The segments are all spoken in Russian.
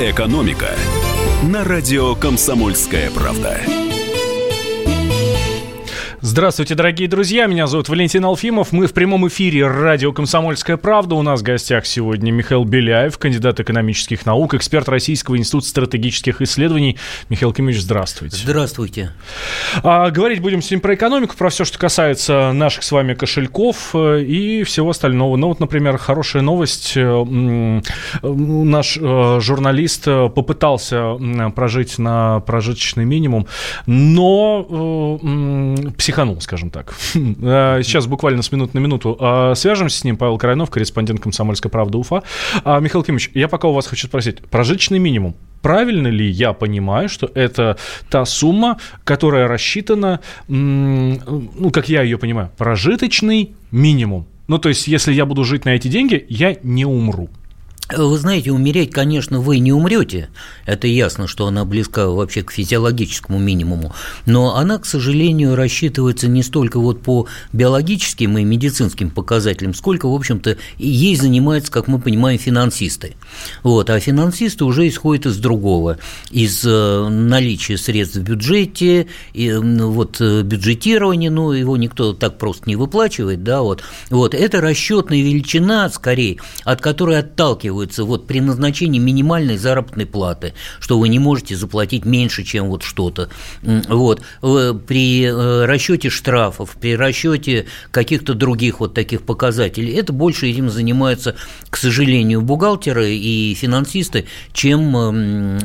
«Экономика» на радио «Комсомольская правда». Здравствуйте, дорогие друзья. Меня зовут Валентин Алфимов. Мы в прямом эфире радио «Комсомольская правда». У нас в гостях сегодня Михаил Беляев, кандидат экономических наук, эксперт Российского института стратегических исследований. Михаил Кимович, здравствуйте. Здравствуйте. А, говорить будем сегодня про экономику, про все, что касается наших с вами кошельков э, и всего остального. Ну вот, например, хорошая новость. Э, наш э, журналист попытался прожить на прожиточный минимум, но психологически психанул, скажем так. А, сейчас буквально с минуты на минуту а, свяжемся с ним. Павел Крайнов, корреспондент «Комсомольской правды» Уфа. А, Михаил Кимович, я пока у вас хочу спросить. Прожиточный минимум. Правильно ли я понимаю, что это та сумма, которая рассчитана, ну, как я ее понимаю, прожиточный минимум? Ну, то есть, если я буду жить на эти деньги, я не умру. Вы знаете, умереть, конечно, вы не умрете. Это ясно, что она близка вообще к физиологическому минимуму. Но она, к сожалению, рассчитывается не столько вот по биологическим и медицинским показателям, сколько, в общем-то, ей занимаются, как мы понимаем, финансисты. Вот. А финансисты уже исходят из другого. Из э, наличия средств в бюджете, и, вот, э, бюджетирования, ну, его никто так просто не выплачивает, да, вот. Вот. Это расчетная величина, скорее, от которой отталкивают оцениваются вот при назначении минимальной заработной платы, что вы не можете заплатить меньше, чем вот что-то. Вот. При э, расчете штрафов, при расчете каких-то других вот таких показателей, это больше этим занимаются, к сожалению, бухгалтеры и финансисты, чем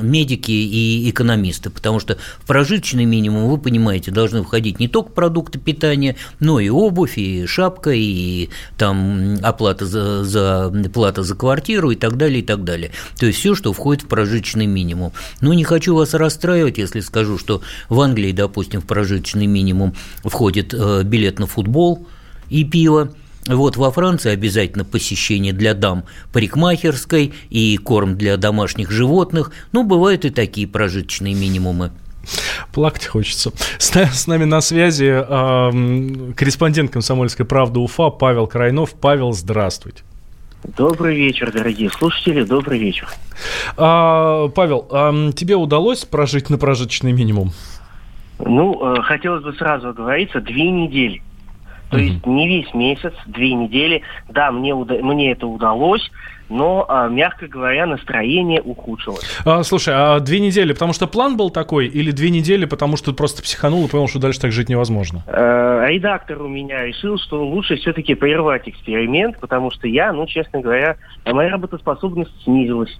медики и экономисты, потому что в прожиточный минимум, вы понимаете, должны входить не только продукты питания, но и обувь, и шапка, и там оплата за, за, плата за квартиру и так далее, и так далее. То есть все, что входит в прожиточный минимум. Но не хочу вас расстраивать, если скажу, что в Англии, допустим, в прожиточный минимум входит э, билет на футбол и пиво, вот во Франции обязательно посещение для дам парикмахерской и корм для домашних животных. Ну, бывают и такие прожиточные минимумы. Плакать хочется. С, с нами на связи э, корреспондент «Комсомольской правды» Уфа Павел Крайнов. Павел, здравствуйте. Добрый вечер, дорогие слушатели, добрый вечер. А, Павел, а тебе удалось прожить на прожиточный минимум? Ну, э, хотелось бы сразу оговориться, две недели. То есть не весь месяц, две недели. Да, мне, уда- мне это удалось, но, а, мягко говоря, настроение ухудшилось. А, слушай, а две недели, потому что план был такой, или две недели, потому что просто психанул и понял, что дальше так жить невозможно? Э, редактор у меня решил, что лучше все-таки прервать эксперимент, потому что я, ну, честно говоря, моя работоспособность снизилась.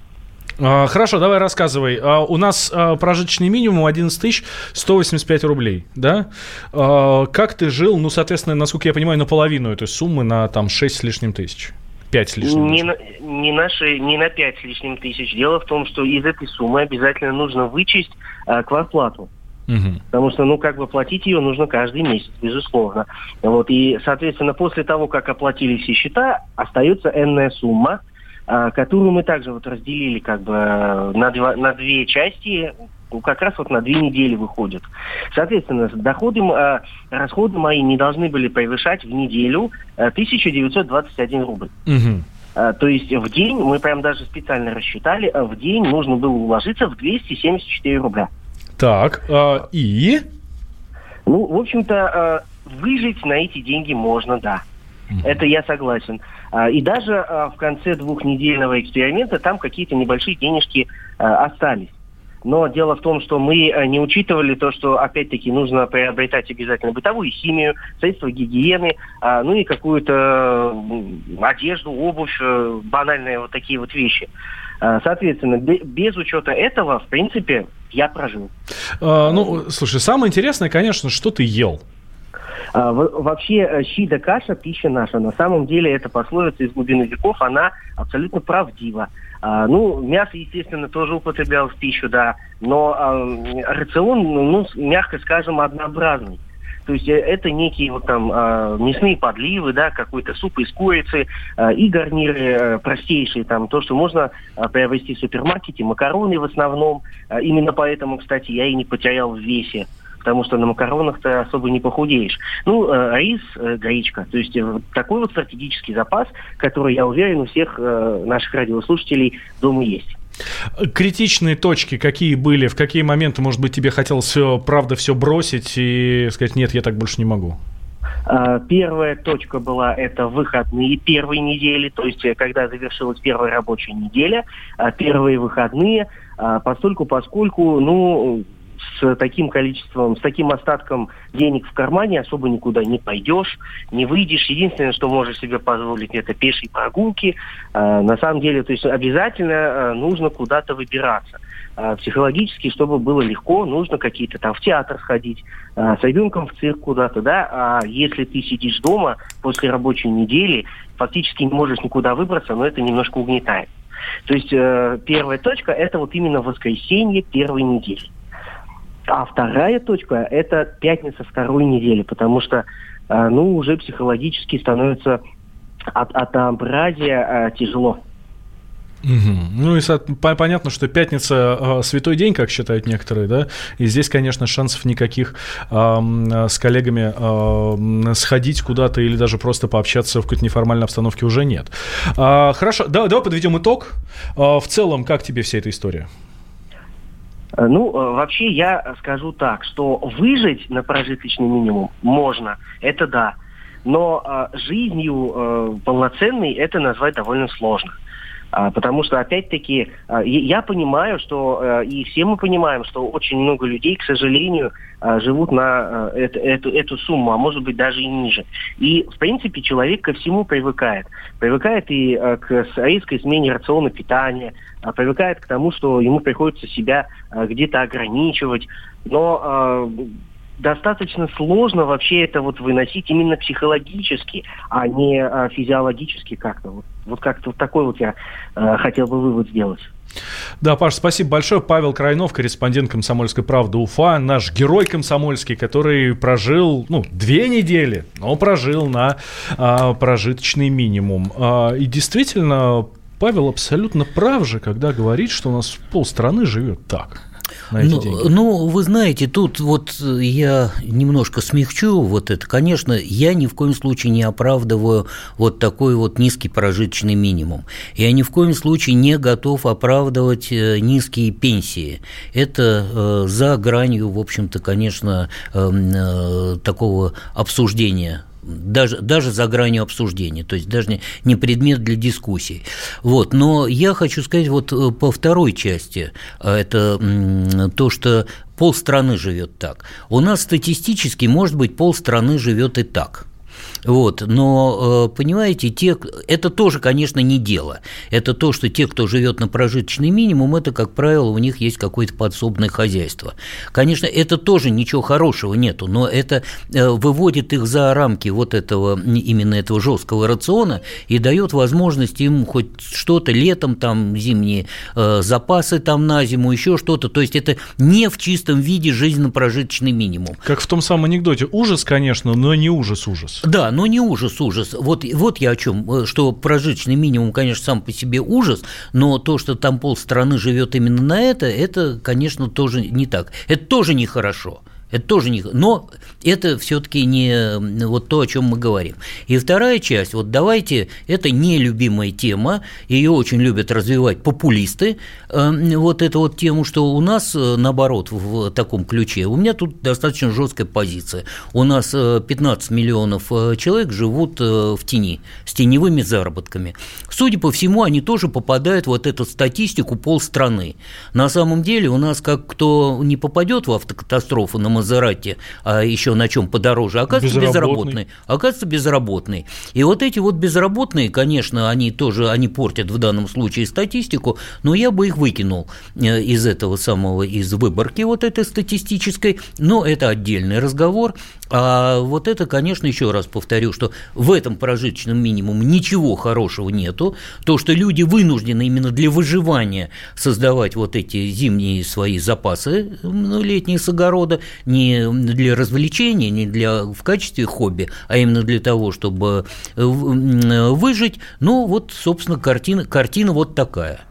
А, хорошо, давай рассказывай. А, у нас а, прожиточный минимум 11 185 рублей, да? Как ты жил, ну, соответственно, насколько я понимаю, наполовину этой суммы, на там 6 с лишним тысяч? 5 с лишним не на, не, наши, не на 5 с лишним тысяч. Дело в том, что из этой суммы обязательно нужно вычесть а, квартплату. Угу. Потому что, ну, как бы платить ее нужно каждый месяц, безусловно. Вот, и, соответственно, после того, как оплатили все счета, остается энная сумма, а, которую мы также вот разделили как бы на, два, на две части, как раз вот на две недели выходит. Соответственно, доходы, а, расходы мои не должны были превышать в неделю 1921 рубль. Угу. То есть в день, мы прям даже специально рассчитали, в день нужно было уложиться в 274 рубля. Так, а, и? Ну, в общем-то, выжить на эти деньги можно, да. Это я согласен. А, и даже в конце двухнедельного эксперимента там какие-то небольшие денежки остались. Но дело в том, что мы не учитывали то, что, опять-таки, нужно приобретать обязательно бытовую химию, средства гигиены, ну и какую-то одежду, обувь, э, банальные вот такие вот вещи. Соответственно, без учета этого, в принципе, я прожил. А, ну, слушай, самое интересное, конечно, что ты ел. А, вообще, э, щи да каша – пища наша. На самом деле, эта пословица из глубины веков, она абсолютно правдива. А, ну, мясо, естественно, тоже употреблял в пищу, да, но а, рацион, ну, мягко скажем, однообразный. То есть э, это некие вот там э, мясные подливы, да, какой-то суп из курицы э, и гарниры э, простейшие, там то, что можно э, приобрести в супермаркете, макароны в основном. Э, именно поэтому, кстати, я и не потерял в весе потому что на макаронах ты особо не похудеешь. Ну, э, рис, э, гречка. То есть э, такой вот стратегический запас, который, я уверен, у всех э, наших радиослушателей дома есть. Критичные точки какие были? В какие моменты, может быть, тебе хотелось все, правда, все бросить и сказать, нет, я так больше не могу? А, первая точка была это выходные первой недели, то есть э, когда завершилась первая рабочая неделя, первые выходные, постольку, поскольку, ну, с таким количеством, с таким остатком денег в кармане особо никуда не пойдешь, не выйдешь. Единственное, что можешь себе позволить, это пешие прогулки. А, на самом деле, то есть обязательно а, нужно куда-то выбираться. А, психологически, чтобы было легко, нужно какие-то там в театр сходить, с ребенком в цирк куда-то, да. А если ты сидишь дома после рабочей недели, фактически не можешь никуда выбраться, но это немножко угнетает. То есть э, первая точка – это вот именно воскресенье первой недели. А вторая точка – это пятница второй недели, потому что, э, ну, уже психологически становится от однообразия э, тяжело. Угу. Ну и понятно, что пятница э, святой день, как считают некоторые, да, и здесь, конечно, шансов никаких э, с коллегами э, сходить куда-то или даже просто пообщаться в какой-то неформальной обстановке уже нет. Э, хорошо, давай, давай подведем итог. Э, в целом, как тебе вся эта история? Э, ну, э, вообще я скажу так, что выжить на прожиточный минимум можно, это да. Но э, жизнью э, полноценной это назвать довольно сложно. А, потому что, опять-таки, а, я понимаю, что, а, и все мы понимаем, что очень много людей, к сожалению, живут на эту, эту, эту сумму, а может быть даже и ниже. И, в принципе, человек ко всему привыкает. Привыкает и к резкой смене рациона питания, привыкает к тому, что ему приходится себя где-то ограничивать. Но достаточно сложно вообще это вот выносить именно психологически, а не а, физиологически как-то. Вот, вот как-то вот такой вот я э, хотел бы вывод сделать. Да, Паш, спасибо большое. Павел Крайнов, корреспондент «Комсомольской правды» Уфа, наш герой комсомольский, который прожил, ну, две недели, но прожил на а, прожиточный минимум. А, и действительно, Павел абсолютно прав же, когда говорит, что у нас полстраны живет так на эти ну, деньги? Ну, вы знаете, тут вот я немножко смягчу вот это. Конечно, я ни в коем случае не оправдываю вот такой вот низкий прожиточный минимум. Я ни в коем случае не готов оправдывать э, низкие пенсии. Это э, за гранью, в общем-то, конечно, эм, э, такого обсуждения даже, даже за гранью обсуждения, то есть даже не, предмет для дискуссий. Вот. Но я хочу сказать вот э, по второй части, а это то, что полстраны живет так. У нас статистически, может быть, полстраны живет и так – вот, но, э, понимаете, те, это тоже, конечно, не дело. Это то, что те, кто живет на прожиточный минимум, это, как правило, у них есть какое-то подсобное хозяйство. Конечно, это тоже ничего хорошего нету, но это э, выводит их за рамки вот этого, именно этого жесткого рациона и дает возможность им хоть что-то летом, там, зимние э, запасы там на зиму, еще что-то. То есть это не в чистом виде жизненно-прожиточный минимум. Как в том самом анекдоте. Ужас, конечно, но не ужас-ужас. Да, но не ужас, ужас. Вот, вот я о чем, э, что прожиточный минимум, конечно, сам по себе ужас, но то, что там полстраны живет именно на это, это, конечно, тоже не так. Это тоже нехорошо. Это тоже не... Но это все-таки не вот то, о чем мы говорим. И вторая часть, вот давайте, это нелюбимая тема, ее очень любят развивать популисты, э, вот эту вот тему, что у нас, э, наоборот, в таком ключе, у меня тут достаточно жесткая позиция. У нас 15 э, миллионов человек живут в тени, с теневыми заработками. Судя по всему, они тоже попадают в вот эту статистику полстраны. На самом деле у нас, как кто не попадет в автокатастрофу на Мазерати, а еще на чем подороже, оказывается безработный. безработный. Оказывается безработный. И вот эти вот безработные, конечно, они тоже, они портят в данном случае статистику, но я бы их выкинул э, из этого самого, из выборки вот этой статистической, но это отдельный разговор. А вот это, конечно, еще раз повторю, что в этом прожиточном минимуме ничего хорошего нету. То, что люди вынуждены именно для выживания создавать вот эти зимние свои запасы ну, летние с огорода, не для развлечения, не для, в качестве хобби, а именно для того, чтобы выжить. Ну, вот, собственно, картина, картина вот такая.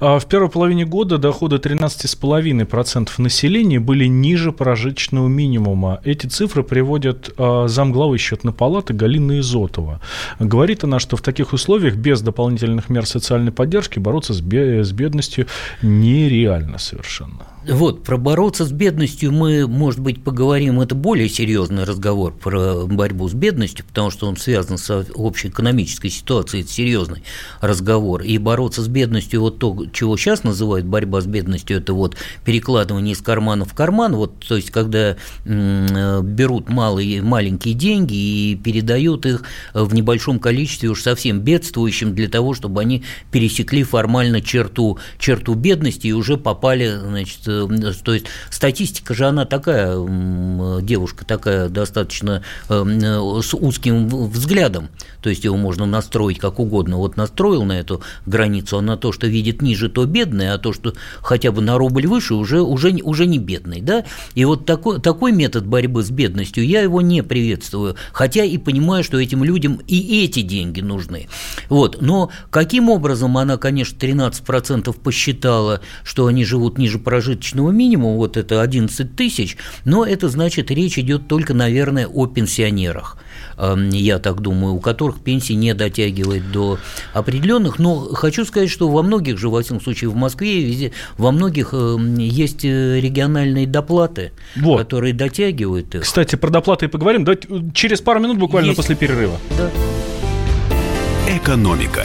А в первой половине года доходы 13,5% населения были ниже прожиточного минимума. Эти цифры приводят а, замглавы счетной палаты Галина Изотова. Говорит она, что в таких условиях без дополнительных мер социальной поддержки бороться с бедностью нереально совершенно. Вот, про бороться с бедностью мы, может быть, поговорим, это более серьезный разговор про борьбу с бедностью, потому что он связан с общей экономической ситуацией, это серьезный разговор. И бороться с бедностью, вот то, чего сейчас называют борьба с бедностью, это вот перекладывание из кармана в карман, вот, то есть, когда берут малые, маленькие деньги и передают их в небольшом количестве уж совсем бедствующим для того, чтобы они пересекли формально черту, черту бедности и уже попали, значит, то есть статистика же она такая, девушка такая достаточно э, с узким взглядом, то есть его можно настроить как угодно. Вот настроил на эту границу, а на то, что видит ниже, то бедный, а то, что хотя бы на рубль выше, уже, уже, уже не бедный. Да? И вот такой, такой метод борьбы с бедностью, я его не приветствую, хотя и понимаю, что этим людям и эти деньги нужны. Вот. Но каким образом она, конечно, 13% посчитала, что они живут ниже прожиточного прожиточного минимума, вот это 11 тысяч, но это значит, речь идет только, наверное, о пенсионерах эм, я так думаю, у которых пенсии не дотягивает до определенных. Но хочу сказать, что во многих же, во всяком случае, в Москве, везде, во многих эм, есть э, региональные доплаты, вот. которые дотягивают их. Кстати, про доплаты и поговорим. Давайте через пару минут буквально есть. после перерыва. Да. Экономика.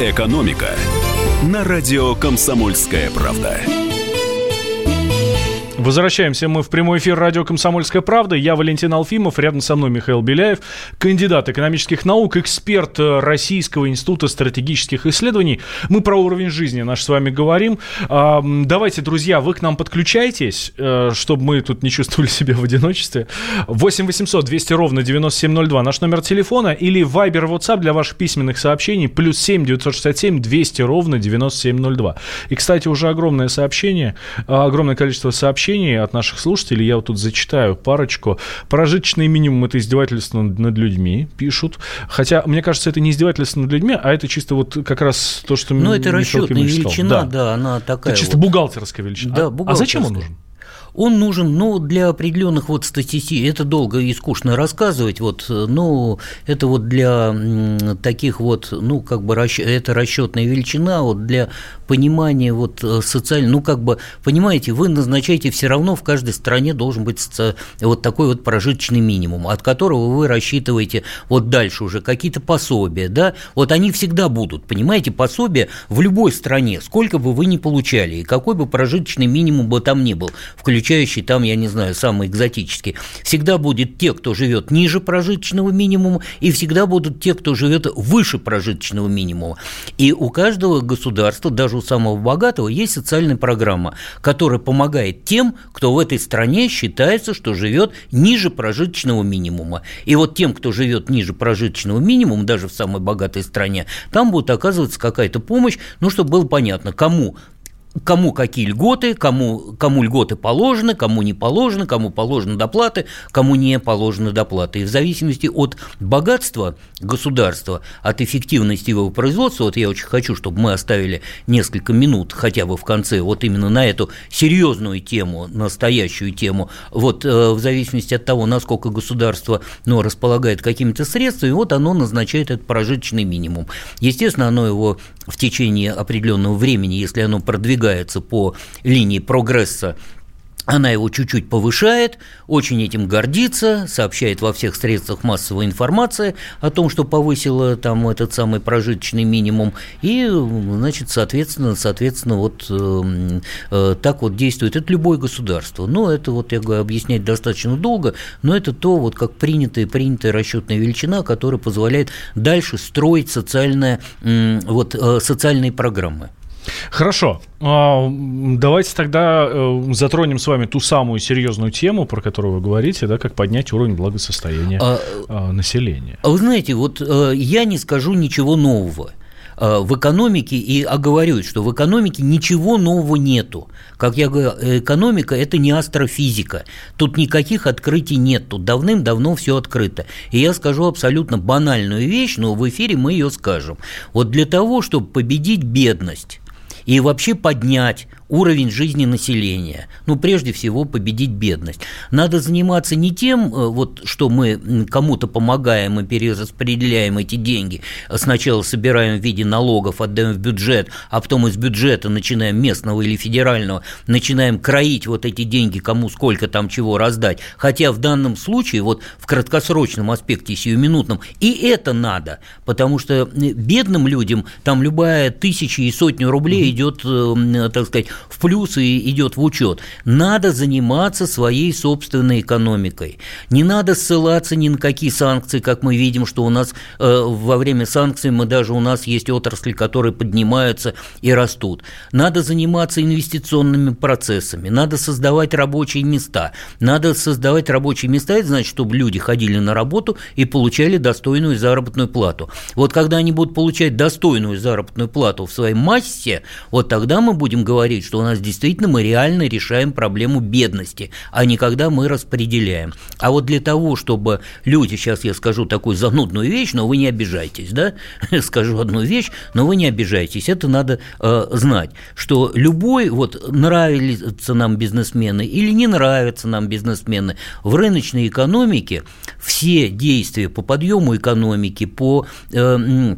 Экономика на радио «Комсомольская правда». Возвращаемся мы в прямой эфир радио «Комсомольская правда». Я Валентин Алфимов, рядом со мной Михаил Беляев, кандидат экономических наук, эксперт э, Российского института стратегических исследований. Мы про уровень жизни наш с вами говорим. Давайте, друзья, вы к нам подключайтесь, э, чтобы мы тут не чувствовали себя в одиночестве. 8 800 200 ровно 9702 наш номер телефона или Viber, WhatsApp для ваших письменных сообщений плюс 7 967 200 ровно 9702. И, кстати, уже огромное сообщение, огромное количество сообщений сообщений от наших слушателей. Я вот тут зачитаю парочку. Прожиточный минимум – это издевательство над людьми, пишут. Хотя, мне кажется, это не издевательство над людьми, а это чисто вот как раз то, что... Ну, это расчетная величина, да. да, она такая Это чисто вот. бухгалтерская величина. Да, бухгалтерская. А зачем он нужен? Он нужен, ну, для определенных вот статистик, это долго и скучно рассказывать, вот, ну, это вот для таких вот, ну, как бы, это расчетная величина, вот для понимания вот э, социально, ну, как бы, понимаете, вы назначаете все равно в каждой стране должен быть вот такой вот прожиточный минимум, от которого вы рассчитываете вот дальше уже какие-то пособия, да, вот они всегда будут, понимаете, пособия в любой стране, сколько бы вы ни получали, и какой бы прожиточный минимум бы там ни был, включая включающий там, я не знаю, самые экзотические. Всегда будет те, кто живет ниже прожиточного минимума, и всегда будут те, кто живет выше прожиточного минимума. И у каждого государства, даже у самого богатого, есть социальная программа, которая помогает тем, кто в этой стране считается, что живет ниже прожиточного минимума. И вот тем, кто живет ниже прожиточного минимума, даже в самой богатой стране, там будет оказываться какая-то помощь, ну, чтобы было понятно, кому кому какие льготы, кому, кому льготы положены, кому не положены, кому положены доплаты, кому не положены доплаты. И в зависимости от богатства государства, от эффективности его производства, вот я очень хочу, чтобы мы оставили несколько минут хотя бы в конце вот именно на эту серьезную тему, настоящую тему, вот э, в зависимости от того, насколько государство ну, располагает какими-то средствами, вот оно назначает этот прожиточный минимум. Естественно, оно его в течение определенного времени, если оно продвигается по линии прогресса она его чуть-чуть повышает, очень этим гордится, сообщает во всех средствах массовой информации о том, что повысила там этот самый прожиточный минимум, и, значит, соответственно, соответственно, вот э, э, так вот действует. Это любое государство. Но это вот, я говорю, объяснять достаточно долго, но это то, вот как принятая, принятая расчетная величина, которая позволяет дальше строить социальное, э, вот, э, социальные программы. Хорошо. А, давайте тогда э, затронем с вами ту самую серьезную тему, про которую вы говорите, да, как поднять уровень благосостояния а, а населения. Вы знаете, вот э, я не скажу ничего нового э, в экономике и оговорюсь, что в экономике ничего нового нету. Как я говорю, экономика – это не астрофизика. Тут никаких открытий нет, тут давным-давно все открыто. И я скажу абсолютно банальную вещь, но в эфире мы ее скажем. Вот для того, чтобы победить бедность, и вообще поднять уровень жизни населения. Ну, прежде всего, победить бедность. Надо заниматься не тем, э, вот, что мы кому-то помогаем и перераспределяем эти деньги. Сначала собираем в виде налогов, отдаем в бюджет, а потом из бюджета начинаем местного или федерального, начинаем кроить вот эти деньги, кому сколько там чего раздать. Хотя в данном случае, вот в краткосрочном аспекте, сиюминутном, и это надо, потому что бедным людям там любая тысяча и сотню рублей идет, э, так сказать, в плюс и идет в учет. Надо заниматься своей собственной экономикой. Не надо ссылаться ни на какие санкции, как мы видим, что у нас э, во время санкций мы даже у нас есть отрасли, которые поднимаются и растут. Надо заниматься инвестиционными процессами, надо создавать рабочие места. Надо создавать рабочие места, это значит, чтобы люди ходили на работу и получали достойную заработную плату. Вот когда они будут получать достойную заработную плату в своей массе, вот тогда мы будем говорить, что у нас действительно мы реально решаем проблему бедности, а не когда мы распределяем. А вот для того, чтобы люди, сейчас я скажу такую занудную вещь, но вы не обижайтесь, да, скажу одну вещь, но вы не обижайтесь, это надо э, знать, что любой, вот нравятся нам бизнесмены или не нравятся нам бизнесмены, в рыночной экономике все действия по подъему экономики, по э,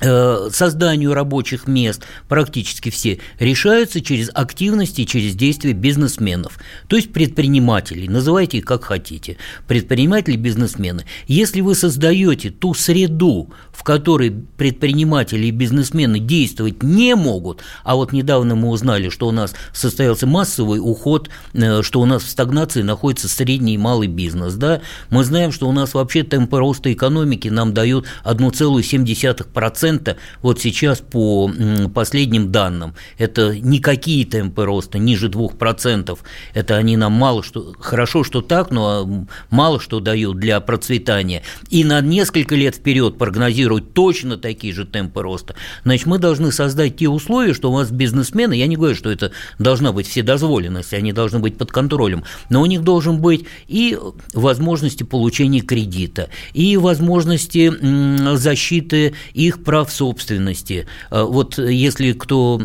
созданию рабочих мест, практически все, решаются через активности через действия бизнесменов, то есть предпринимателей, называйте их как хотите, предприниматели, бизнесмены. Если вы создаете ту среду, в которой предприниматели и бизнесмены действовать не могут, а вот недавно мы узнали, что у нас состоялся массовый уход, э, что у нас в стагнации находится средний и малый бизнес, да, мы знаем, что у нас вообще темпы роста экономики нам дают 1,7% процента вот сейчас по последним данным. Это никакие темпы роста, ниже 2%. Это они нам мало что, хорошо, что так, но мало что дают для процветания. И на несколько лет вперед прогнозировать точно такие же темпы роста. Значит, мы должны создать те условия, что у нас бизнесмены, я не говорю, что это должна быть вседозволенность, они должны быть под контролем, но у них должен быть и возможности получения кредита, и возможности защиты их прав прав собственности. А вот если кто,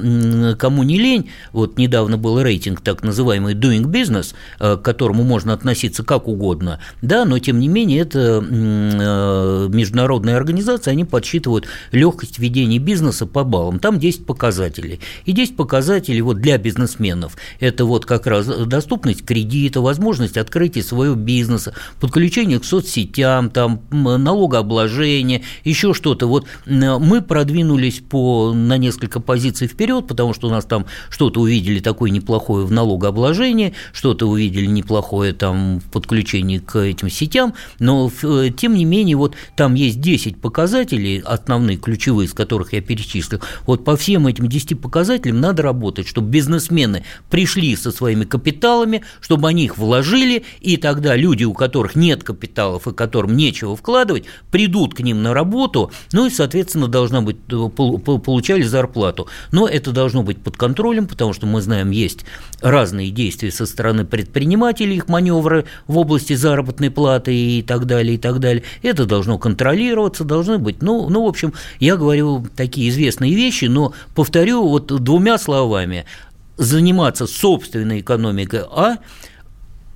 кому не лень, вот недавно был рейтинг так называемый Doing Business, а, к которому можно относиться как угодно, да, но тем не менее это а, международная организация, они подсчитывают легкость ведения бизнеса по баллам. Там 10 показателей. И 10 показателей вот для бизнесменов. Это вот как раз доступность кредита, возможность открытия своего бизнеса, подключение к соцсетям, там налогообложение, еще что-то. Вот мы продвинулись по, на несколько позиций вперед, потому что у нас там что-то увидели такое неплохое в налогообложении, что-то увидели неплохое там в подключении к этим сетям, но э, тем не менее вот там есть 10 показателей, основные, ключевые, из которых я перечислил. Вот по всем этим 10 показателям надо работать, чтобы бизнесмены пришли со своими капиталами, чтобы они их вложили, и тогда люди, у которых нет капиталов и которым нечего вкладывать, придут к ним на работу, ну и, соответственно, должна быть, э, получали зарплату. Но это должно быть под контролем, потому что мы знаем, есть разные действия со стороны предпринимателей, их маневры в области заработной платы и так далее, и так далее. Это должно контролироваться, должны быть, ну, ну в общем, я говорю такие известные вещи, но повторю вот двумя словами, заниматься собственной экономикой, а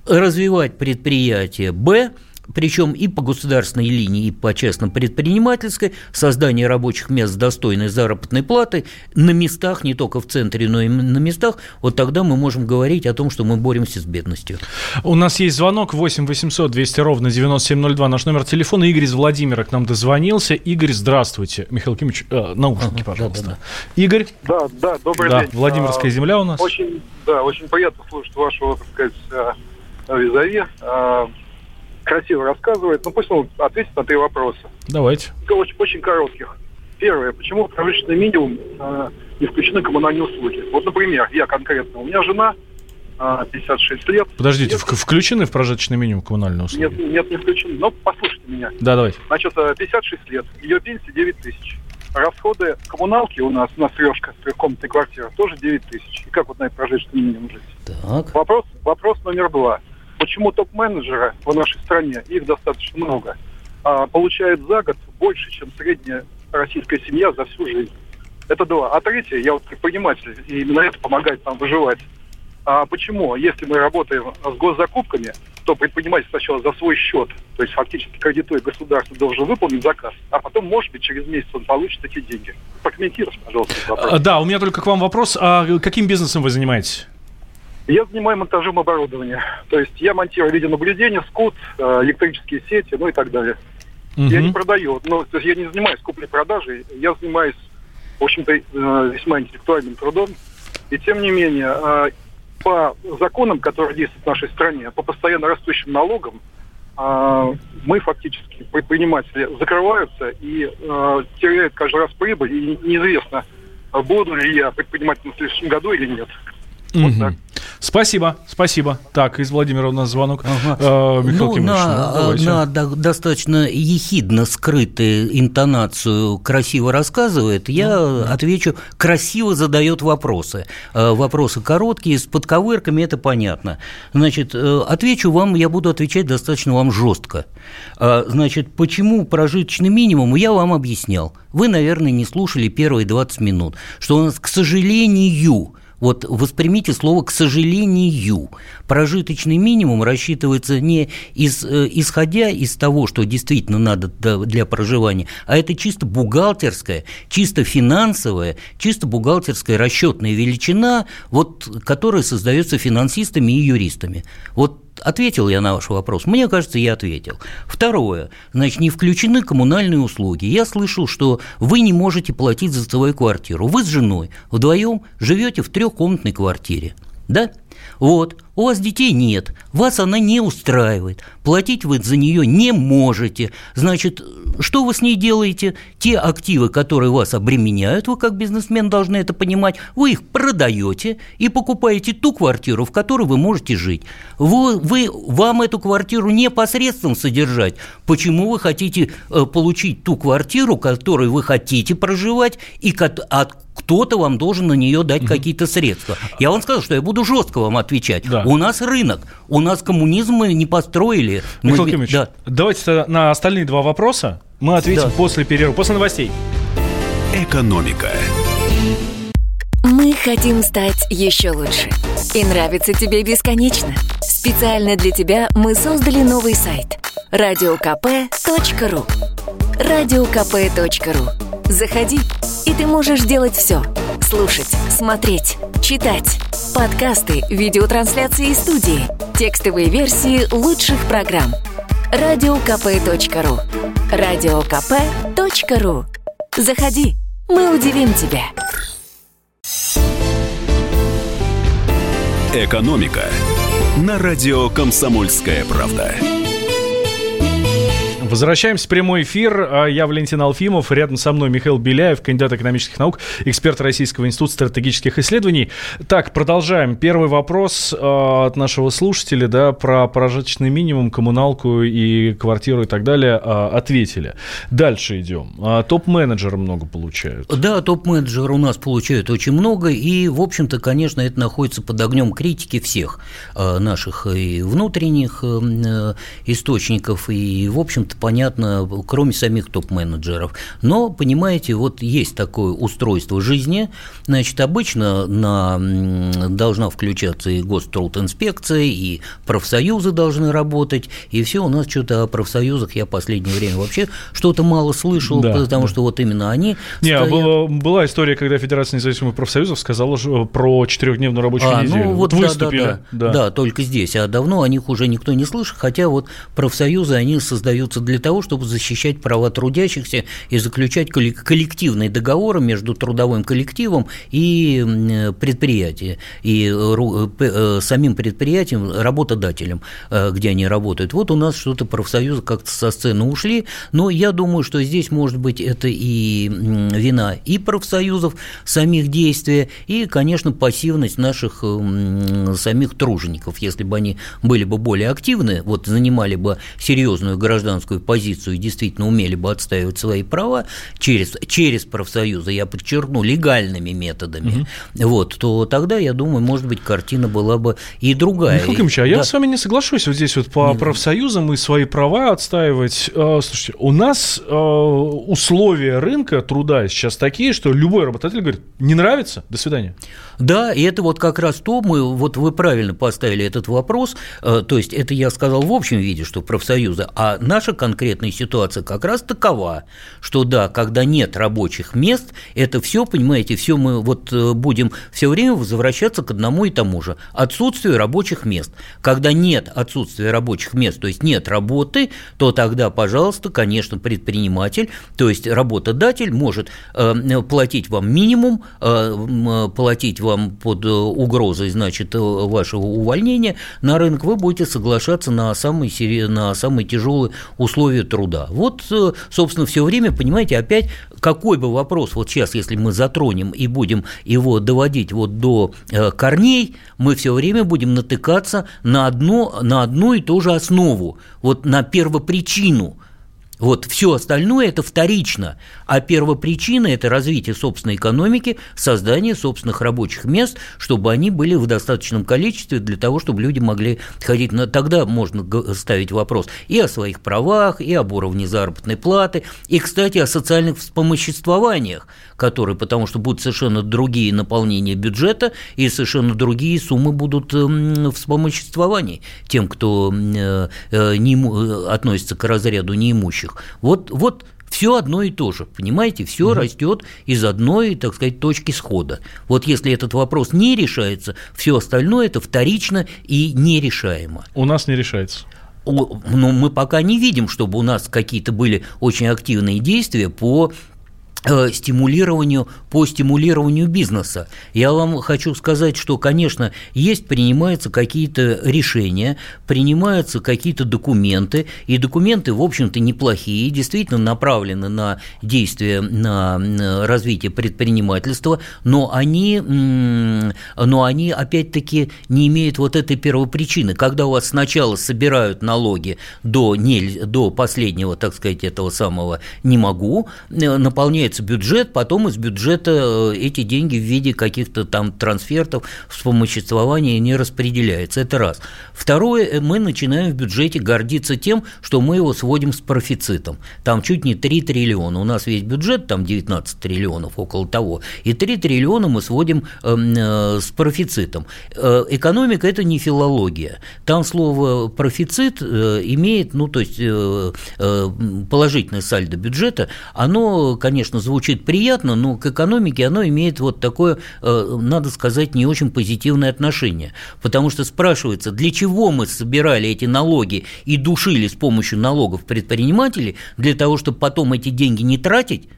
развивать предприятие, б причем и по государственной линии, и по частно-предпринимательской, создание рабочих мест с достойной заработной платы на местах, не только в центре, но и на местах, вот тогда мы можем говорить о том, что мы боремся с бедностью. У нас есть звонок 8 800 200 ровно 9702, наш номер телефона. Игорь из Владимира к нам дозвонился. Игорь, здравствуйте. Михаил Кимович, э, наушники, ага, пожалуйста. Да, да, да. Игорь? Да, да, добрый да, день. Владимирская земля у нас. Очень, да, очень приятно слушать вашего, так сказать, э, визави красиво рассказывает. Ну, пусть он ответит на три вопроса. Давайте. Очень, очень коротких. Первое. Почему в прожиточный минимум э, не включены коммунальные услуги? Вот, например, я конкретно. У меня жена э, 56 лет. Подождите, нет, включены в прожиточный минимум коммунальные услуги? Нет, нет, не включены. Но послушайте меня. Да, давайте. Значит, 56 э, лет. Ее пенсия 9 тысяч. Расходы коммуналки у нас, у нас трешка, трехкомнатная квартира, тоже 9 тысяч. И как вот на этот прожиточный минимум жить? Так. Вопрос, вопрос номер два. Почему топ-менеджеры в нашей стране, их достаточно много, а, получают за год больше, чем средняя российская семья за всю жизнь? Это два. А третье, я вот предприниматель, и именно это помогает нам выживать. А почему? Если мы работаем с госзакупками, то предприниматель сначала за свой счет, то есть фактически кредитуя государство, должен выполнить заказ, а потом, может быть, через месяц он получит эти деньги. Прокомментируйте, пожалуйста. Вопрос. А, да, у меня только к вам вопрос. А каким бизнесом вы занимаетесь? Я занимаюсь монтажом оборудования. То есть я монтирую видеонаблюдение, скут, э, электрические сети, ну и так далее. Угу. Я не продаю, ну, то есть я не занимаюсь куплей-продажей, я занимаюсь, в общем-то, э, весьма интеллектуальным трудом. И тем не менее, э, по законам, которые действуют в нашей стране, по постоянно растущим налогам, мы фактически, предприниматели, закрываются и теряют каждый раз прибыль, и неизвестно, буду ли я предпринимателем в следующем году или нет. Вот так. Спасибо, спасибо. Так, из Владимира у нас звонок. Ага. Э, Михаил ну, на, ну, на до, достаточно ехидно скрытую интонацию красиво рассказывает, я ну, отвечу, красиво задает вопросы. Э, вопросы короткие, с подковырками, это понятно. Значит, э, отвечу вам, я буду отвечать достаточно вам жестко. Э, значит, почему прожиточный минимум, я вам объяснял. Вы, наверное, не слушали первые 20 минут, что у нас, к сожалению, вот воспримите слово «к сожалению». Прожиточный минимум рассчитывается не из, э, исходя из того, что действительно надо для проживания, а это чисто бухгалтерская, чисто финансовая, чисто бухгалтерская расчетная величина, вот, которая создается финансистами и юристами. Вот Ответил я на ваш вопрос? Мне кажется, я ответил. Второе. Значит, не включены коммунальные услуги. Я слышал, что вы не можете платить за свою квартиру. Вы с женой вдвоем живете в трехкомнатной квартире. Да? Вот, у вас детей нет, вас она не устраивает, платить вы за нее не можете. Значит, что вы с ней делаете? Те активы, которые вас обременяют, вы как бизнесмен должны это понимать, вы их продаете и покупаете ту квартиру, в которой вы можете жить. Вы, вы, вам эту квартиру непосредственно содержать. Почему вы хотите э, получить ту квартиру, которой вы хотите проживать, и от кто-то вам должен на нее дать угу. какие-то средства. Я вам сказал, что я буду жестко вам отвечать. Да. У нас рынок, у нас коммунизм мы не построили. Михаил мы... Кимович, да. давайте на остальные два вопроса мы ответим да. после перерыва, после новостей. Экономика. Мы хотим стать еще лучше. И нравится тебе бесконечно. Специально для тебя мы создали новый сайт – радиокп.ру радиокп.ру Заходи, и ты можешь делать все. Слушать, смотреть, читать. Подкасты, видеотрансляции из студии, текстовые версии лучших программ. Радиокп.ру Радиокп.ру Заходи, мы удивим тебя. Экономика на радио «Комсомольская правда». Возвращаемся в прямой эфир. А, я Валентин Алфимов. Рядом со мной Михаил Беляев, кандидат экономических наук, эксперт Российского института стратегических исследований. Так, продолжаем. Первый вопрос э, от нашего слушателя, да, про прожиточный минимум, коммуналку и квартиру и так далее э, ответили. Дальше идем. Топ-менеджеры много получают. Да, топ-менеджеры у нас получают очень много, и, в общем-то, конечно, это находится под огнем критики всех наших и внутренних э, источников, и, в общем-то, понятно, кроме самих топ-менеджеров. Но, понимаете, вот есть такое устройство жизни, значит, обычно на, должна включаться и гострудинспекция, и профсоюзы должны работать, и все у нас что-то о профсоюзах я в последнее время вообще что-то мало слышал, да, потому да. что вот именно они. Не, а стоят... была, была история, когда Федерация независимых профсоюзов сказала про четырехдневную рабочую а, неделю. Ну, вот, вот выступили. Да, да, да. да, только здесь. А давно о них уже никто не слышит, хотя вот профсоюзы, они создаются для того, чтобы защищать права трудящихся и заключать коллективные договоры между трудовым коллективом и предприятием, и э, э, самим предприятием, работодателем, э, где они работают. Вот у нас что-то профсоюзы как-то со сцены ушли, но я думаю, что здесь, может быть, это и вина и профсоюзов, самих действия, и, конечно, пассивность наших самих тружеников. Если бы они были бы более активны, вот занимали бы серьезную гражданскую позицию и действительно умели бы отстаивать свои права через, через профсоюзы, я подчеркну, легальными методами, угу. вот, то тогда, я думаю, может быть, картина была бы и другая. Михаил Кимович, а да. я с вами не соглашусь вот здесь вот по Нет. профсоюзам и свои права отстаивать. А, слушайте, у нас а, условия рынка труда сейчас такие, что любой работодатель говорит, не нравится, до свидания. Да, и это вот как раз то, мы, вот вы правильно поставили этот вопрос, э, то есть это я сказал в общем виде, что профсоюзы, а наша конкретная ситуация как раз такова, что да, когда нет рабочих мест, это все, понимаете, все мы вот э, будем все время возвращаться к одному и тому же – отсутствию рабочих мест. Когда нет отсутствия рабочих мест, то есть нет работы, то тогда, пожалуйста, конечно, предприниматель, то есть работодатель может э, платить вам минимум, платить вам под э, угрозой, значит, э, вашего увольнения на рынок, вы будете соглашаться на самые, на самые тяжелые условия труда. Вот, э, собственно, все время, понимаете, опять какой бы вопрос, вот сейчас, если мы затронем и будем его доводить вот до корней, мы все время будем натыкаться на, одно, на одну и ту же основу, вот на первопричину – вот все остальное это вторично, а первопричина – это развитие собственной экономики, создание собственных рабочих мест, чтобы они были в достаточном количестве для того, чтобы люди могли ходить. Но тогда можно ставить вопрос и о своих правах, и об уровне заработной платы, и, кстати, о социальных вспомоществованиях, которые, потому что будут совершенно другие наполнения бюджета и совершенно другие суммы будут эм, вспомоществований тем, кто э, э, не, э, относится к разряду неимущих. Вот, вот все одно и то же, понимаете, все угу. растет из одной, так сказать, точки схода. Вот если этот вопрос не решается, все остальное это вторично и нерешаемо. У нас не решается. Но ну, мы пока не видим, чтобы у нас какие-то были очень активные действия по стимулированию, по стимулированию бизнеса. Я вам хочу сказать, что, конечно, есть, принимаются какие-то решения, принимаются какие-то документы, и документы, в общем-то, неплохие, действительно направлены на действие, на развитие предпринимательства, но они, но они опять-таки, не имеют вот этой первопричины. Когда у вас сначала собирают налоги до, не, до последнего, так сказать, этого самого «не могу», э, наполняется выделяется бюджет, потом из бюджета э, эти деньги в виде каких-то там трансфертов, вспомоществования не распределяются. Это раз. Второе, э, мы начинаем в бюджете гордиться тем, что мы его сводим с профицитом. Там чуть не 3 триллиона. У нас весь бюджет, там 19 триллионов, около того. И 3 триллиона мы сводим эм, э, с профицитом. Экономика – это не филология. Там слово профицит имеет, ну, то есть положительное сальдо бюджета, оно, конечно, звучит приятно, но к экономике оно имеет вот такое, э, надо сказать, не очень позитивное отношение. Потому что спрашивается, для чего мы собирали эти налоги и душили с помощью налогов предпринимателей, для того, чтобы потом эти деньги не тратить,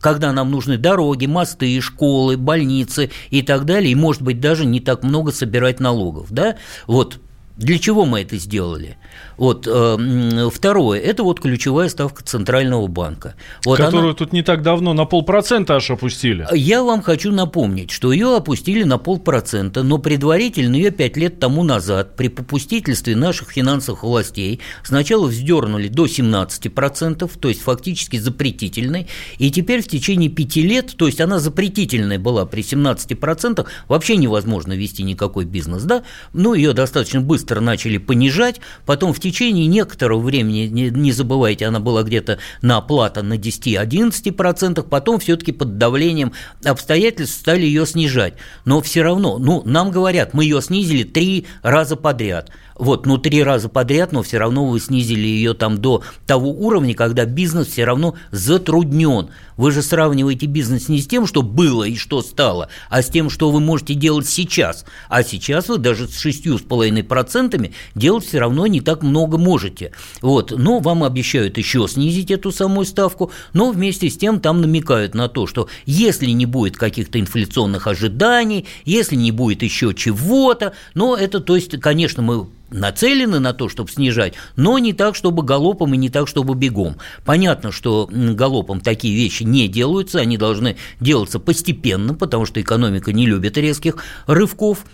когда нам нужны дороги, мосты, школы, больницы и так далее, и, может быть, даже не так много собирать налогов, да, вот Для чего мы это сделали? Вот э, второе, это вот ключевая ставка Центрального банка. Вот Которую она... тут не так давно на полпроцента аж опустили. Я вам хочу напомнить, что ее опустили на полпроцента, но предварительно ее пять лет тому назад при попустительстве наших финансовых властей сначала вздернули до 17%, то есть фактически запретительной, и теперь в течение пяти лет, то есть она запретительная была при 17%, вообще невозможно вести никакой бизнес, да, ну ее достаточно быстро начали понижать, потом в течение некоторого времени, не, не забывайте, она была где-то на оплата на 10-11%, потом все-таки под давлением обстоятельств стали ее снижать. Но все равно, ну, нам говорят, мы ее снизили три раза подряд – вот, ну, три раза подряд, но все равно вы снизили ее там до того уровня, когда бизнес все равно затруднен. Вы же сравниваете бизнес не с тем, что было и что стало, а с тем, что вы можете делать сейчас. А сейчас вы даже с шестью с половиной процентами делать все равно не так много можете. Вот, но вам обещают еще снизить эту самую ставку, но вместе с тем там намекают на то, что если не будет каких-то инфляционных ожиданий, если не будет еще чего-то, но это, то есть, конечно, мы нацелены на то, чтобы снижать, но не так, чтобы галопом и не так, чтобы бегом. Понятно, что галопом такие вещи не делаются, они должны делаться постепенно, потому что экономика не любит резких рывков,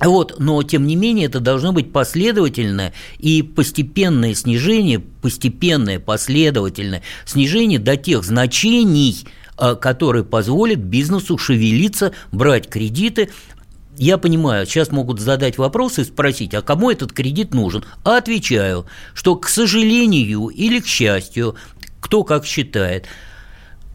вот, но тем не менее это должно быть последовательное и постепенное снижение, постепенное, последовательное снижение до тех значений, а, которые позволят бизнесу шевелиться, брать кредиты, я понимаю, сейчас могут задать вопросы и спросить, а кому этот кредит нужен? А отвечаю, что, к сожалению или к счастью, кто как считает,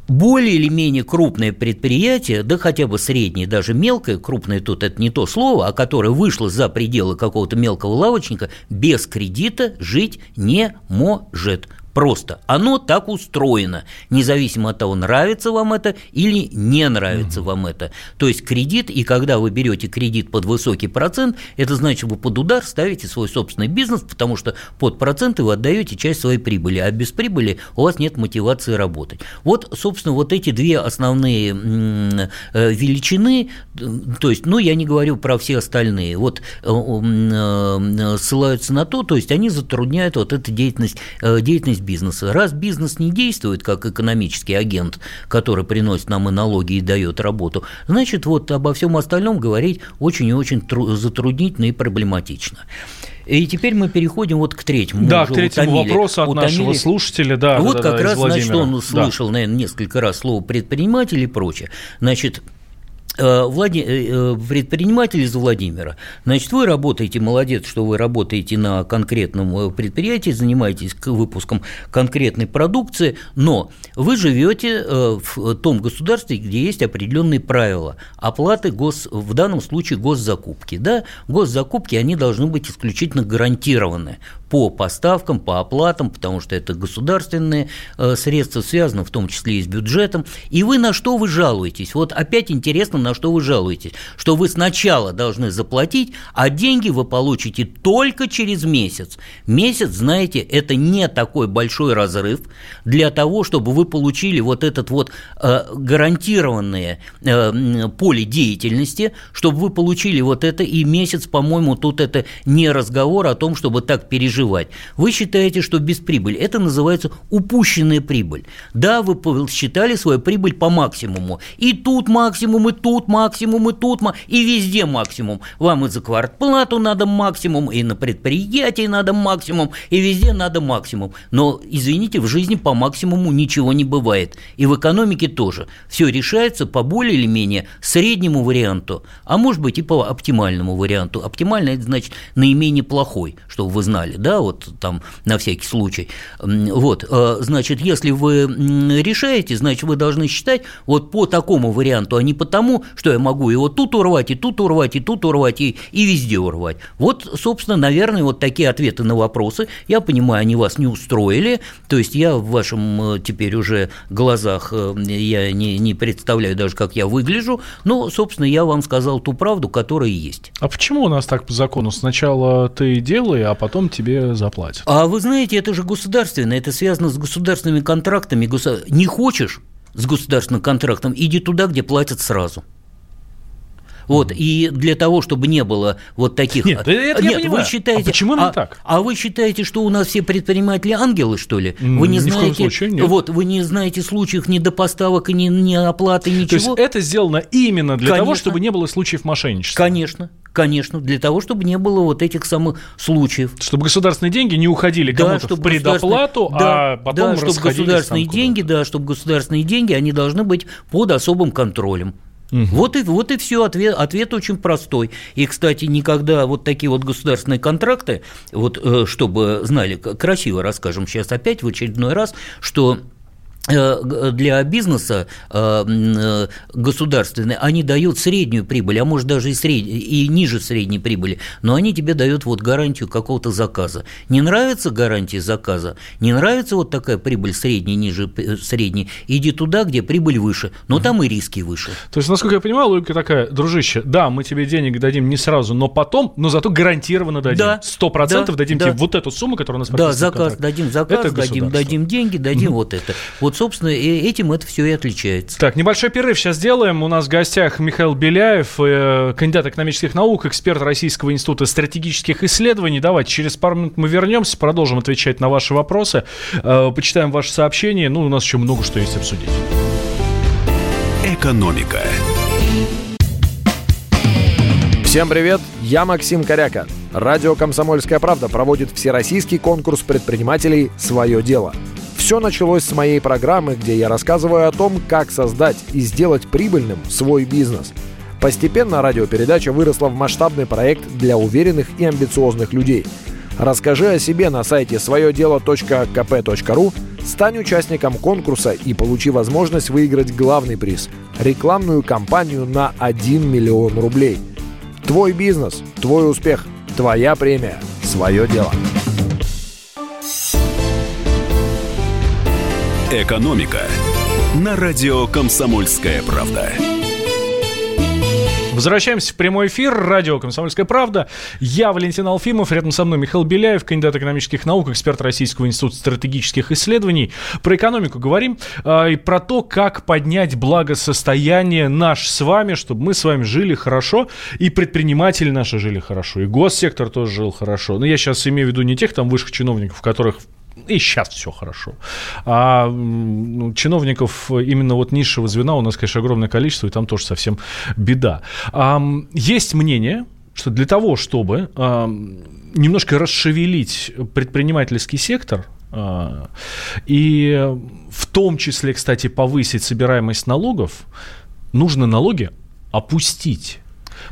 более или менее крупное предприятие, да хотя бы среднее, даже мелкое, крупное тут это не то слово, а которое вышло за пределы какого-то мелкого лавочника, без кредита жить не может. Просто оно так устроено, независимо от того, нравится вам это или не нравится угу. вам это. То есть кредит, и когда вы берете кредит под высокий процент, это значит, вы под удар ставите свой собственный бизнес, потому что под проценты вы отдаете часть своей прибыли, а без прибыли у вас нет мотивации работать. Вот, собственно, вот эти две основные э, величины, то есть, ну, я не говорю про все остальные, вот э, э, ссылаются на то, то есть они затрудняют вот эту деятельность, деятельность бизнеса. Раз бизнес не действует как экономический агент, который приносит нам и налоги и дает работу, значит, вот обо всем остальном говорить очень и очень затруднительно и проблематично. И теперь мы переходим вот к третьему. Да, к третьему утомили, вопросу от утомили. нашего слушателя. Да, вот да, как да, раз, значит, он услышал, да. наверное, несколько раз слово предприниматель и прочее. Значит, Влади... Э, э, предприниматель из Владимира. Значит, вы работаете, молодец, что вы работаете на конкретном предприятии, занимаетесь выпуском конкретной продукции, но вы живете в том государстве, где есть определенные правила оплаты гос, в данном случае госзакупки. Да? Госзакупки, они должны быть исключительно гарантированы по поставкам, по оплатам, потому что это государственные средства, связаны в том числе и с бюджетом. И вы на что вы жалуетесь? Вот опять интересно, на что вы жалуетесь, что вы сначала должны заплатить, а деньги вы получите только через месяц. Месяц, знаете, это не такой большой разрыв для того, чтобы вы получили вот этот вот э, гарантированное э, поле деятельности, чтобы вы получили вот это, и месяц, по-моему, тут это не разговор о том, чтобы так переживать. Вы считаете, что без прибыли. Это называется упущенная прибыль. Да, вы считали свою прибыль по максимуму. И тут максимум, и тут тут максимум, и тут и везде максимум. Вам и за квартплату надо максимум, и на предприятии надо максимум, и везде надо максимум. Но, извините, в жизни по максимуму ничего не бывает. И в экономике тоже. Все решается по более или менее среднему варианту, а может быть и по оптимальному варианту. Оптимальный – это значит наименее плохой, чтобы вы знали, да, вот там на всякий случай. Вот, э, значит, если вы решаете, значит, вы должны считать вот по такому варианту, а не по тому, что я могу его тут урвать, и тут урвать, и тут урвать, и, и везде урвать. Вот, собственно, наверное, вот такие ответы на вопросы. Я понимаю, они вас не устроили, то есть я в вашем э, теперь уже глазах, э, я не, не представляю даже, как я выгляжу, но, собственно, я вам сказал ту правду, которая есть. А почему у нас так по закону? Сначала ты делай, а потом тебе заплатят. А вы знаете, это же государственное, это связано с государственными контрактами. Не хочешь, с государственным контрактом, иди туда, где платят сразу. Вот, и для того, чтобы не было вот таких... Нет, это Нет, я вы считаете... А почему именно а, так? А вы считаете, что у нас все предприниматели ангелы, что ли? Вы не Ни в коем знаете... случае, нет. Вот, вы не знаете случаев недопоставок и ни, ни оплаты, ничего? То есть это сделано именно для Конечно. того, чтобы не было случаев мошенничества? Конечно, конечно, для того, чтобы не было вот этих самых случаев. Чтобы государственные деньги не уходили кому-то в чтобы предоплату, государственные- да, а потом да, чтобы государственные деньги, да, чтобы государственные деньги, они должны быть под особым контролем. Вот и, вот и все, ответ, ответ очень простой. И, кстати, никогда вот такие вот государственные контракты, вот э, чтобы знали, красиво расскажем сейчас опять в очередной раз, что для бизнеса э, э, государственные, они дают среднюю прибыль, а может даже и, сред... и ниже средней прибыли, но они тебе дают вот гарантию какого-то заказа. Не нравится гарантия заказа, не нравится вот такая прибыль средняя, ниже э, средней, иди туда, где прибыль выше, но там и риски выше. То есть, насколько я понимаю, логика такая, дружище, да, мы тебе денег дадим не сразу, но потом, но зато гарантированно дадим. Да, Сто процентов да, дадим да. тебе вот эту сумму, которая у нас Да, заказ, дадим заказ, Это дадим, дадим деньги, дадим вот это. Вот, собственно, и этим это все и отличается. Так, небольшой перерыв сейчас сделаем. У нас в гостях Михаил Беляев, э, кандидат экономических наук, эксперт Российского института стратегических исследований. Давайте, через пару минут мы вернемся, продолжим отвечать на ваши вопросы, э, почитаем ваши сообщения. Ну, у нас еще много что есть обсудить. «Экономика». Всем привет, я Максим Коряка. Радио «Комсомольская правда» проводит всероссийский конкурс предпринимателей «Свое дело». Все началось с моей программы, где я рассказываю о том, как создать и сделать прибыльным свой бизнес. Постепенно радиопередача выросла в масштабный проект для уверенных и амбициозных людей. Расскажи о себе на сайте своедело.кп.ру, стань участником конкурса и получи возможность выиграть главный приз – рекламную кампанию на 1 миллион рублей – Твой бизнес, твой успех, твоя премия, свое дело. «Экономика» на радио «Комсомольская правда». Возвращаемся в прямой эфир. Радио «Комсомольская правда». Я Валентин Алфимов. Рядом со мной Михаил Беляев, кандидат экономических наук, эксперт Российского института стратегических исследований. Про экономику говорим а, и про то, как поднять благосостояние наш с вами, чтобы мы с вами жили хорошо, и предприниматели наши жили хорошо, и госсектор тоже жил хорошо. Но я сейчас имею в виду не тех там высших чиновников, которых и сейчас все хорошо. А ну, чиновников именно вот низшего звена у нас, конечно, огромное количество, и там тоже совсем беда. А, есть мнение, что для того, чтобы а, немножко расшевелить предпринимательский сектор, а, и в том числе, кстати, повысить собираемость налогов, нужно налоги опустить.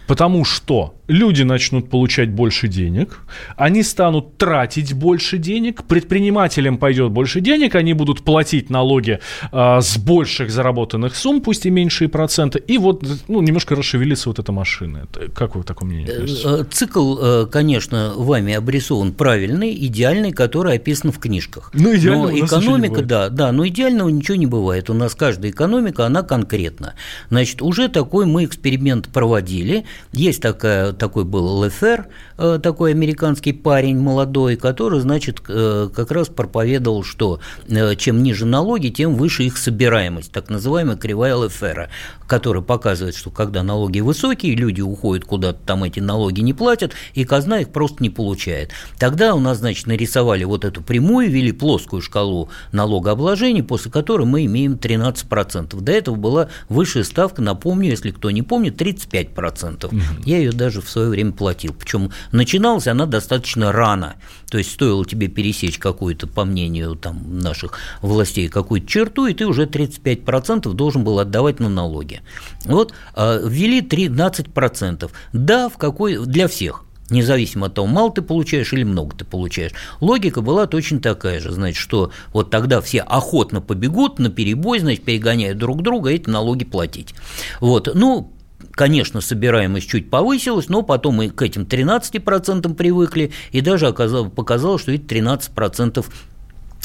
Потому что люди начнут получать больше денег, они станут тратить больше денег, предпринимателям пойдет больше денег, они будут платить налоги а, с больших заработанных сумм, пусть и меньшие проценты, и вот ну, немножко расшевелится вот эта машина. Как вы к такому мнению относитесь? Э, Цикл, э, конечно, вами обрисован правильный, идеальный, который описан в книжках. Ну, идеального но экономика, да, да, но идеального ничего не бывает. У нас каждая экономика, она конкретна. Значит, уже такой мы эксперимент проводили. Есть такая, такой был Лефер, э, такой американский парень молодой, который, значит, э, как раз проповедовал, что э, чем ниже налоги, тем выше их собираемость, так называемая кривая Лефера, которая показывает, что когда налоги высокие, люди уходят куда-то, там эти налоги не платят, и казна их просто не получает. Тогда у нас, значит, нарисовали вот эту прямую, ввели плоскую шкалу налогообложения, после которой мы имеем 13%. До этого была высшая ставка, напомню, если кто не помнит, 35%. Угу. Я ее даже в свое время платил. Причем начиналась она достаточно рано. То есть стоило тебе пересечь какую-то, по мнению там, наших властей, какую-то черту, и ты уже 35% должен был отдавать на налоги. Вот э, ввели 13%. Да, в какой для всех независимо от того, мало ты получаешь или много ты получаешь. Логика была точно такая же, значит, что вот тогда все охотно побегут на перебой, значит, перегоняют друг друга, эти налоги платить. Вот, ну, Конечно, собираемость чуть повысилась, но потом мы к этим 13% привыкли, и даже оказалось, показалось, что эти 13%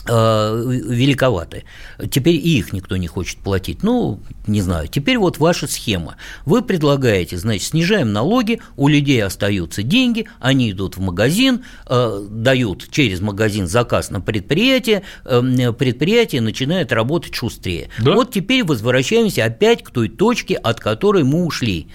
великоваты. Теперь и их никто не хочет платить. Ну, не знаю. Теперь вот ваша схема. Вы предлагаете, значит, снижаем налоги, у людей остаются деньги, они идут в магазин, дают через магазин заказ на предприятие, предприятие начинает работать шустрее. Да? Вот теперь возвращаемся опять к той точке, от которой мы ушли.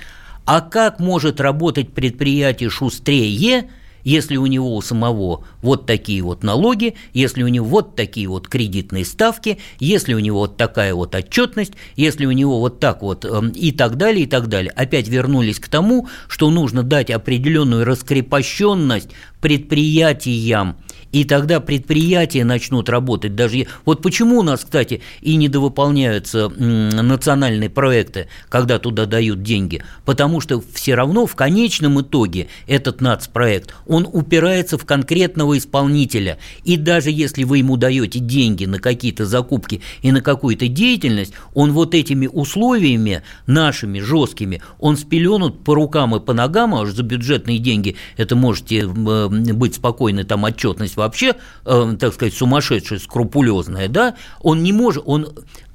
А как может работать предприятие шустрее, если у него у самого вот такие вот налоги, если у него вот такие вот кредитные ставки, если у него вот такая вот отчетность, если у него вот так вот эм, и так далее, и так далее. Опять вернулись к тому, что нужно дать определенную раскрепощенность предприятиям, и тогда предприятия начнут работать. Даже вот почему у нас, кстати, и недовыполняются национальные проекты, когда туда дают деньги, потому что все равно в конечном итоге этот нацпроект, он упирается в конкретного исполнителя, и даже если вы ему даете деньги на какие-то закупки и на какую-то деятельность, он вот этими условиями нашими жесткими, он спеленут по рукам и по ногам, а уж за бюджетные деньги это можете быть спокойны, там отчетность вообще, э, так сказать, сумасшедшая, скрупулезная, да, он не может, он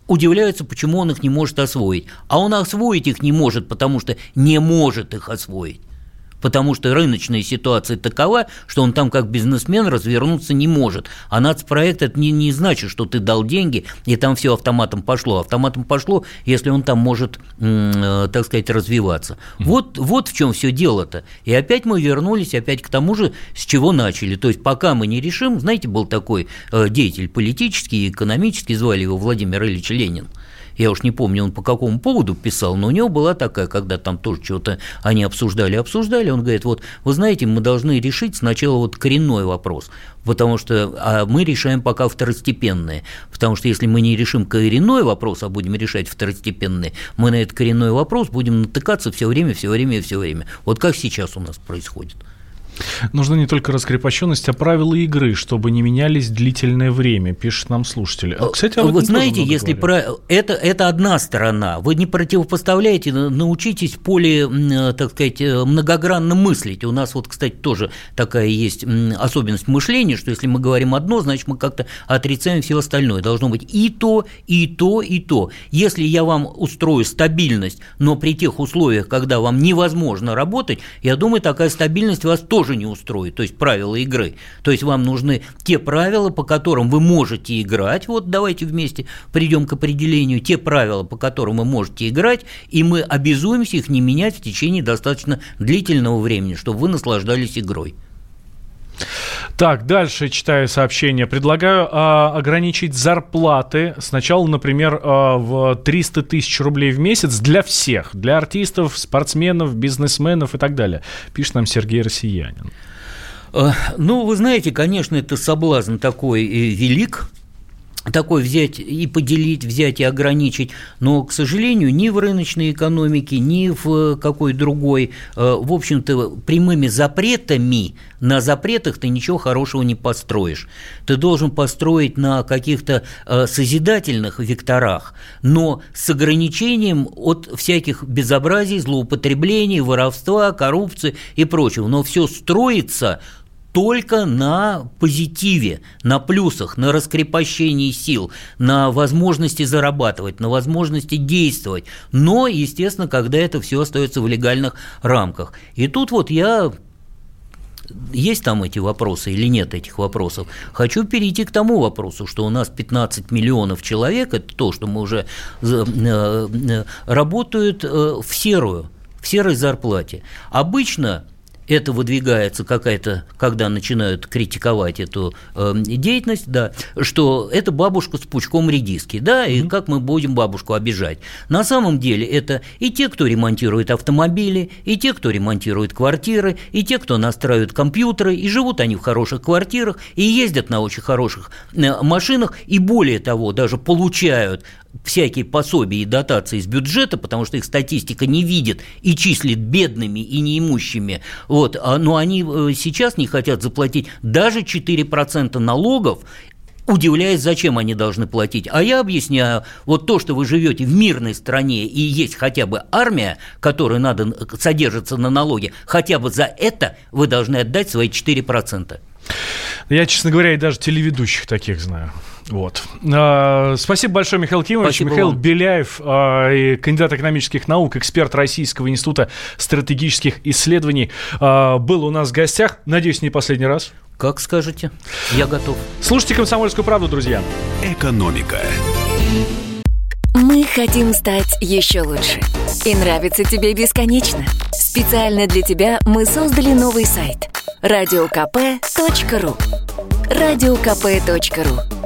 удивляется, почему он их не может освоить. А он освоить их не может, потому что не может их освоить потому что рыночная ситуация такова, что он там как бизнесмен развернуться не может. А нацпроект это не, не значит, что ты дал деньги, и там все автоматом пошло. Автоматом пошло, если он там может, э, так сказать, развиваться. Mm-hmm. Вот, вот в чем все дело-то. И опять мы вернулись опять к тому же, с чего начали. То есть пока мы не решим, знаете, был такой э, деятель политический и экономический, звали его Владимир Ильич Ленин я уж не помню, он по какому поводу писал, но у него была такая, когда там тоже что-то они обсуждали, обсуждали, он говорит, вот, вы знаете, мы должны решить сначала вот коренной вопрос, потому что а мы решаем пока второстепенные, потому что если мы не решим коренной вопрос, а будем решать второстепенные, мы на этот коренной вопрос будем натыкаться все время, все время и все время. Вот как сейчас у нас происходит. Нужна не только раскрепощенность, а правила игры, чтобы не менялись длительное время, пишет нам слушатель. А, кстати, Вы знаете, если про... это, это одна сторона, вы не противопоставляете, научитесь поле, так сказать, э, многогранно мыслить. У нас вот, кстати, тоже такая есть особенность мышления, что если мы говорим одно, значит, мы как-то отрицаем все остальное. Должно быть и то, и то, и то. Если я вам устрою стабильность, но при тех условиях, когда вам невозможно работать, я думаю, такая стабильность вас тоже тоже не устроит, то есть правила игры. То есть вам нужны те правила, по которым вы можете играть, вот давайте вместе придем к определению, те правила, по которым вы можете играть, и мы обязуемся их не менять в течение достаточно длительного времени, чтобы вы наслаждались игрой. Так, дальше читаю сообщение. Предлагаю а, ограничить зарплаты сначала, например, а, в 300 тысяч рублей в месяц для всех, для артистов, спортсменов, бизнесменов и так далее. Пишет нам Сергей Россиянин. А, ну, вы знаете, конечно, это соблазн такой э, велик, такой взять и поделить, взять и ограничить, но, к сожалению, ни в рыночной экономике, ни в какой другой, э, в общем-то, прямыми запретами, на запретах ты ничего хорошего не построишь. Ты должен построить на каких-то э, созидательных векторах, но с ограничением от всяких безобразий, злоупотреблений, воровства, коррупции и прочего. Но все строится только на позитиве, на плюсах, на раскрепощении сил, на возможности зарабатывать, на возможности действовать. Но, естественно, когда это все остается в легальных рамках. И тут вот я есть там эти вопросы или нет этих вопросов. Хочу перейти к тому вопросу, что у нас 15 миллионов человек, это то, что мы уже э, э, работают э, в серую, в серой зарплате. Обычно это выдвигается какая-то, когда начинают критиковать эту э, деятельность, да, что это бабушка с пучком редиски, да, и mm-hmm. как мы будем бабушку обижать. На самом деле это и те, кто ремонтирует автомобили, и те, кто ремонтирует квартиры, и те, кто настраивает компьютеры, и живут они в хороших квартирах, и ездят на очень хороших э, машинах, и более того, даже получают всякие пособия и дотации из бюджета, потому что их статистика не видит и числит бедными и неимущими, вот, а, но они э, сейчас не хотят заплатить даже 4% налогов, удивляясь, зачем они должны платить. А я объясняю, вот то, что вы живете в мирной стране и есть хотя бы армия, которая надо содержится на налоге, хотя бы за это вы должны отдать свои 4%. Я, честно говоря, и даже телеведущих таких знаю. Вот. А, спасибо большое, Михаил Кимович. Спасибо Михаил вам. Беляев, а, кандидат экономических наук, эксперт Российского института стратегических исследований, а, был у нас в гостях. Надеюсь, не последний раз. Как скажете, я готов. Слушайте «Комсомольскую правду», друзья. Экономика Мы хотим стать еще лучше. И нравится тебе бесконечно. Специально для тебя мы создали новый сайт – радиокп.ру радиокп.ру